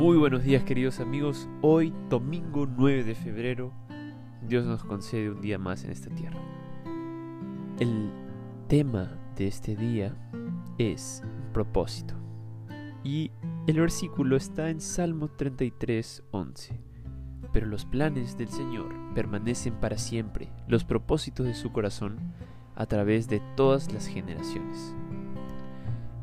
Muy buenos días queridos amigos, hoy domingo 9 de febrero, Dios nos concede un día más en esta tierra. El tema de este día es propósito y el versículo está en Salmo 33, 11. Pero los planes del Señor permanecen para siempre, los propósitos de su corazón a través de todas las generaciones.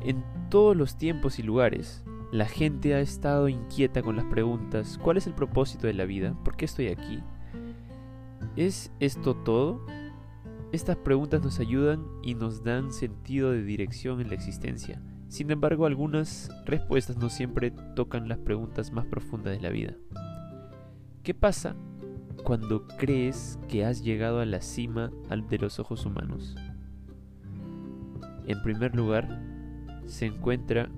En todos los tiempos y lugares, la gente ha estado inquieta con las preguntas, ¿cuál es el propósito de la vida? ¿Por qué estoy aquí? ¿Es esto todo? Estas preguntas nos ayudan y nos dan sentido de dirección en la existencia. Sin embargo, algunas respuestas no siempre tocan las preguntas más profundas de la vida. ¿Qué pasa cuando crees que has llegado a la cima de los ojos humanos? En primer lugar, se encuentra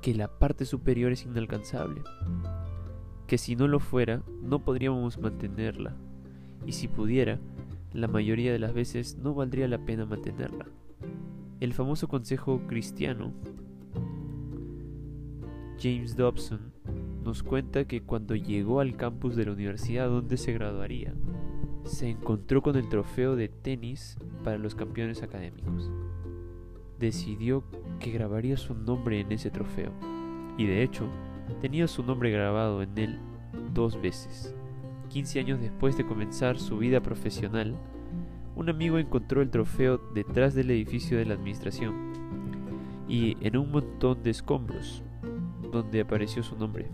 que la parte superior es inalcanzable, que si no lo fuera no podríamos mantenerla, y si pudiera, la mayoría de las veces no valdría la pena mantenerla. El famoso consejo cristiano, James Dobson, nos cuenta que cuando llegó al campus de la universidad donde se graduaría, se encontró con el trofeo de tenis para los campeones académicos decidió que grabaría su nombre en ese trofeo, y de hecho, tenía su nombre grabado en él dos veces. 15 años después de comenzar su vida profesional, un amigo encontró el trofeo detrás del edificio de la administración y en un montón de escombros, donde apareció su nombre.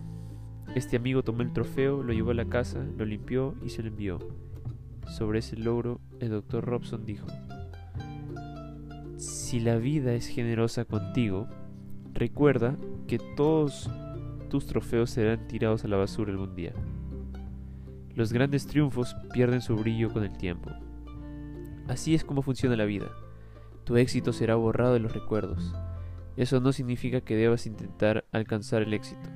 Este amigo tomó el trofeo, lo llevó a la casa, lo limpió y se lo envió. Sobre ese logro, el doctor Robson dijo, si la vida es generosa contigo, recuerda que todos tus trofeos serán tirados a la basura algún día. Los grandes triunfos pierden su brillo con el tiempo. Así es como funciona la vida. Tu éxito será borrado de los recuerdos. Eso no significa que debas intentar alcanzar el éxito,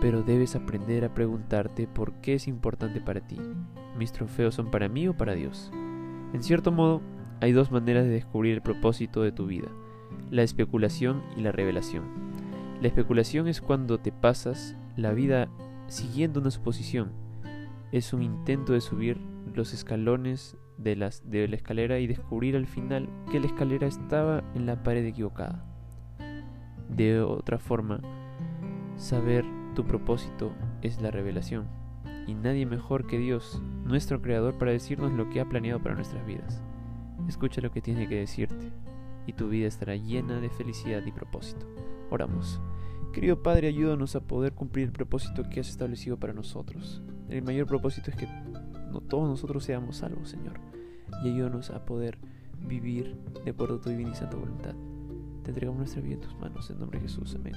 pero debes aprender a preguntarte por qué es importante para ti. ¿Mis trofeos son para mí o para Dios? En cierto modo, hay dos maneras de descubrir el propósito de tu vida, la especulación y la revelación. La especulación es cuando te pasas la vida siguiendo una suposición. Es un intento de subir los escalones de, de la escalera y descubrir al final que la escalera estaba en la pared equivocada. De otra forma, saber tu propósito es la revelación, y nadie mejor que Dios, nuestro Creador, para decirnos lo que ha planeado para nuestras vidas. Escucha lo que tiene que decirte y tu vida estará llena de felicidad y propósito. Oramos. Querido Padre, ayúdanos a poder cumplir el propósito que has establecido para nosotros. El mayor propósito es que no todos nosotros seamos salvos, Señor. Y ayúdanos a poder vivir de acuerdo a tu divina y santa voluntad. Te entregamos nuestra vida en tus manos, en nombre de Jesús. Amén.